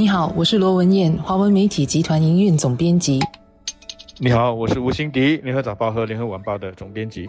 你好，我是罗文艳，华文媒体集团营运总编辑。你好，我是吴欣迪，联合早报和联合晚报的总编辑。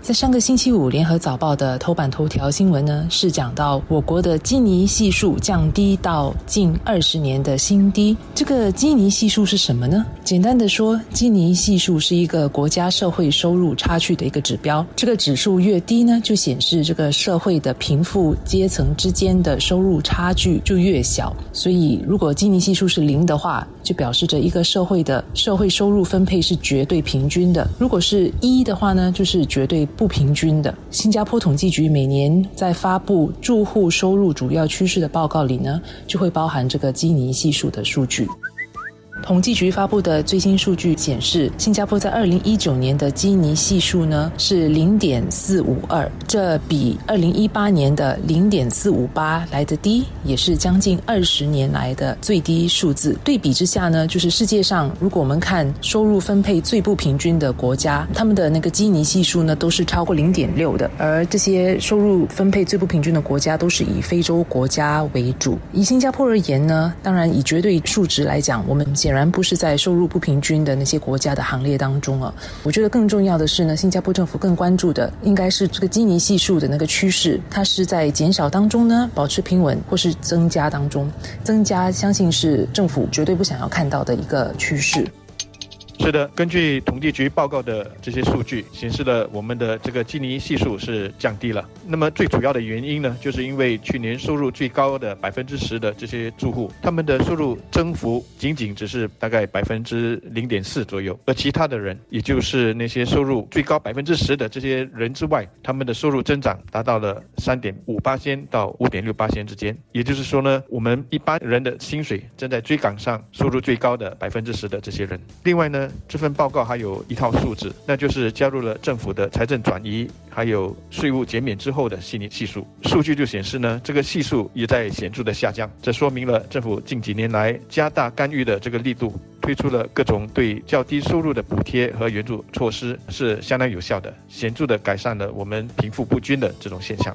在上个星期五，《联合早报》的头版头条新闻呢，是讲到我国的基尼系数降低到近二十年的新低。这个基尼系数是什么呢？简单的说，基尼系数是一个国家社会收入差距的一个指标。这个指数越低呢，就显示这个社会的贫富阶层之间的收入差距就越小。所以，如果基尼系数是零的话，就表示着一个社会的社会收入分配是绝对平均的；如果是一的话呢，就是绝对对不平均的。新加坡统计局每年在发布住户收入主要趋势的报告里呢，就会包含这个基尼系数的数据。统计局发布的最新数据显示，新加坡在二零一九年的基尼系数呢是零点四五二，这比二零一八年的零点四五八来得低，也是将近二十年来的最低数字。对比之下呢，就是世界上如果我们看收入分配最不平均的国家，他们的那个基尼系数呢都是超过零点六的，而这些收入分配最不平均的国家都是以非洲国家为主。以新加坡而言呢，当然以绝对数值来讲，我们先。显然不是在收入不平均的那些国家的行列当中啊。我觉得更重要的是呢，新加坡政府更关注的应该是这个基尼系数的那个趋势，它是在减少当中呢，保持平稳，或是增加当中。增加，相信是政府绝对不想要看到的一个趋势。是的，根据统计局报告的这些数据显示了，我们的这个基尼系数是降低了。那么最主要的原因呢，就是因为去年收入最高的百分之十的这些住户，他们的收入增幅仅仅只是大概百分之零点四左右，而其他的人，也就是那些收入最高百分之十的这些人之外，他们的收入增长达到了三点五八仙到五点六八仙之间。也就是说呢，我们一般人的薪水正在追赶上收入最高的百分之十的这些人。另外呢。这份报告还有一套数字，那就是加入了政府的财政转移，还有税务减免之后的细腻系数。数据就显示呢，这个系数也在显著的下降。这说明了政府近几年来加大干预的这个力度，推出了各种对较低收入的补贴和援助措施，是相当有效的，显著的改善了我们贫富不均的这种现象。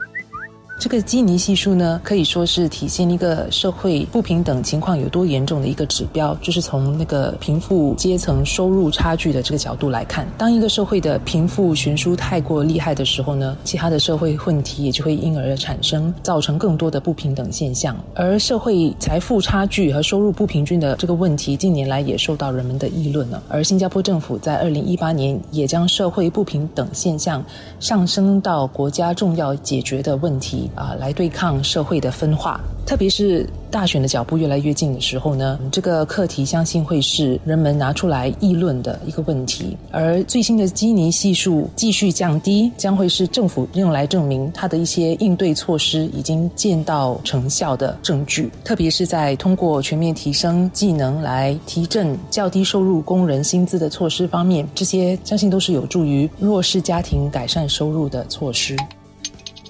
这个基尼系数呢，可以说是体现一个社会不平等情况有多严重的一个指标。就是从那个贫富阶层收入差距的这个角度来看，当一个社会的贫富悬殊太过厉害的时候呢，其他的社会问题也就会因而产生，造成更多的不平等现象。而社会财富差距和收入不平均的这个问题，近年来也受到人们的议论了。而新加坡政府在二零一八年也将社会不平等现象上升到国家重要解决的问题。啊，来对抗社会的分化，特别是大选的脚步越来越近的时候呢，这个课题相信会是人们拿出来议论的一个问题。而最新的基尼系数继续降低，将会是政府用来证明它的一些应对措施已经见到成效的证据。特别是在通过全面提升技能来提振较低收入工人薪资的措施方面，这些相信都是有助于弱势家庭改善收入的措施。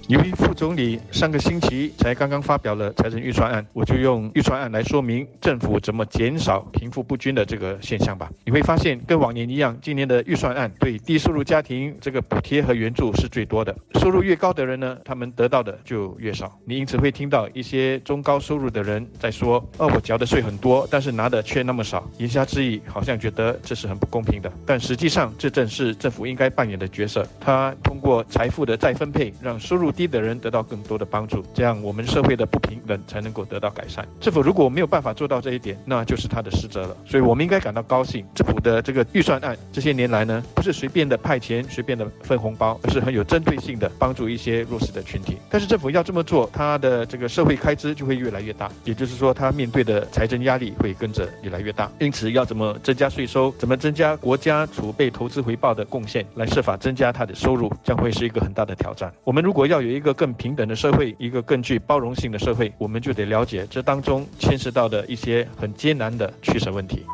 由于副总理上个星期才刚刚发表了财政预算案，我就用预算案来说明政府怎么减少贫富不均的这个现象吧。你会发现，跟往年一样，今年的预算案对低收入家庭这个补贴和援助是最多的。收入越高的人呢，他们得到的就越少。你因此会听到一些中高收入的人在说：“哦，我交的税很多，但是拿的却那么少。”言下之意，好像觉得这是很不公平的。但实际上，这正是政府应该扮演的角色。他通过财富的再分配，让收入低的人得到更多的帮助，这样我们社会的不平等才能够得到改善。政府如果没有办法做到这一点，那就是他的失责了。所以我们应该感到高兴，政府的这个预算案这些年来呢，不是随便的派钱、随便的分红包，而是很有针对性的帮助一些弱势的群体。但是政府要这么做，他的这个社会开支就会越来越大，也就是说，他面对的财政压力会跟着越来越大。因此，要怎么增加税收，怎么增加国家储备投资回报的贡献，来设法增加他的收入，将会是一个很大的挑战。我们如果要有有一个更平等的社会，一个更具包容性的社会，我们就得了解这当中牵涉到的一些很艰难的取舍问题。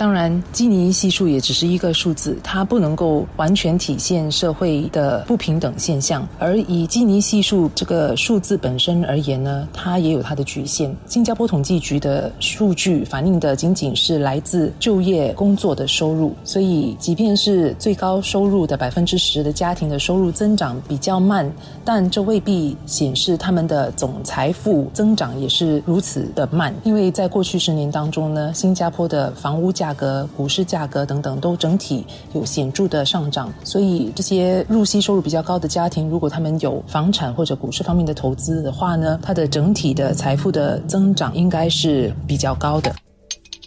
当然，基尼系数也只是一个数字，它不能够完全体现社会的不平等现象。而以基尼系数这个数字本身而言呢，它也有它的局限。新加坡统计局的数据反映的仅仅是来自就业工作的收入，所以即便是最高收入的百分之十的家庭的收入增长比较慢，但这未必显示他们的总财富增长也是如此的慢。因为在过去十年当中呢，新加坡的房屋价价格、股市价格等等都整体有显著的上涨，所以这些入息收入比较高的家庭，如果他们有房产或者股市方面的投资的话呢，它的整体的财富的增长应该是比较高的。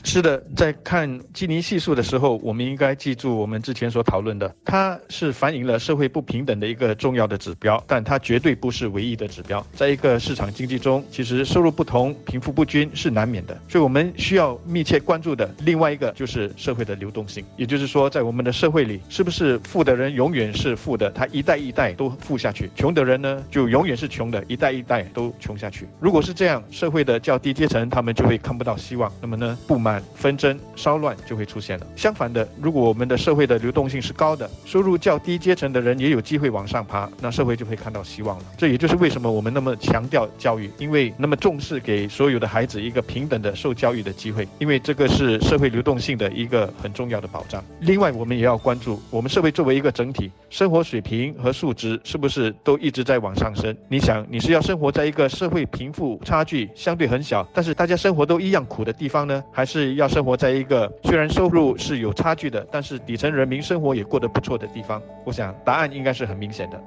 是的，在看基尼系数的时候，我们应该记住我们之前所讨论的，它是反映了社会不平等的一个重要的指标，但它绝对不是唯一的指标。在一个市场经济中，其实收入不同、贫富不均是难免的，所以我们需要密切关注的另外一个就是社会的流动性。也就是说，在我们的社会里，是不是富的人永远是富的，他一代一代都富下去；穷的人呢，就永远是穷的，一代一代都穷下去。如果是这样，社会的较低阶层他们就会看不到希望，那么呢，不满。纷争骚乱就会出现了。相反的，如果我们的社会的流动性是高的，收入较低阶层的人也有机会往上爬，那社会就会看到希望了。这也就是为什么我们那么强调教育，因为那么重视给所有的孩子一个平等的受教育的机会，因为这个是社会流动性的一个很重要的保障。另外，我们也要关注我们社会作为一个整体，生活水平和素质是不是都一直在往上升？你想，你是要生活在一个社会贫富差距相对很小，但是大家生活都一样苦的地方呢，还是要生活在一个虽然收入是有差距的，但是底层人民生活也过得不错的地方，我想答案应该是很明显的。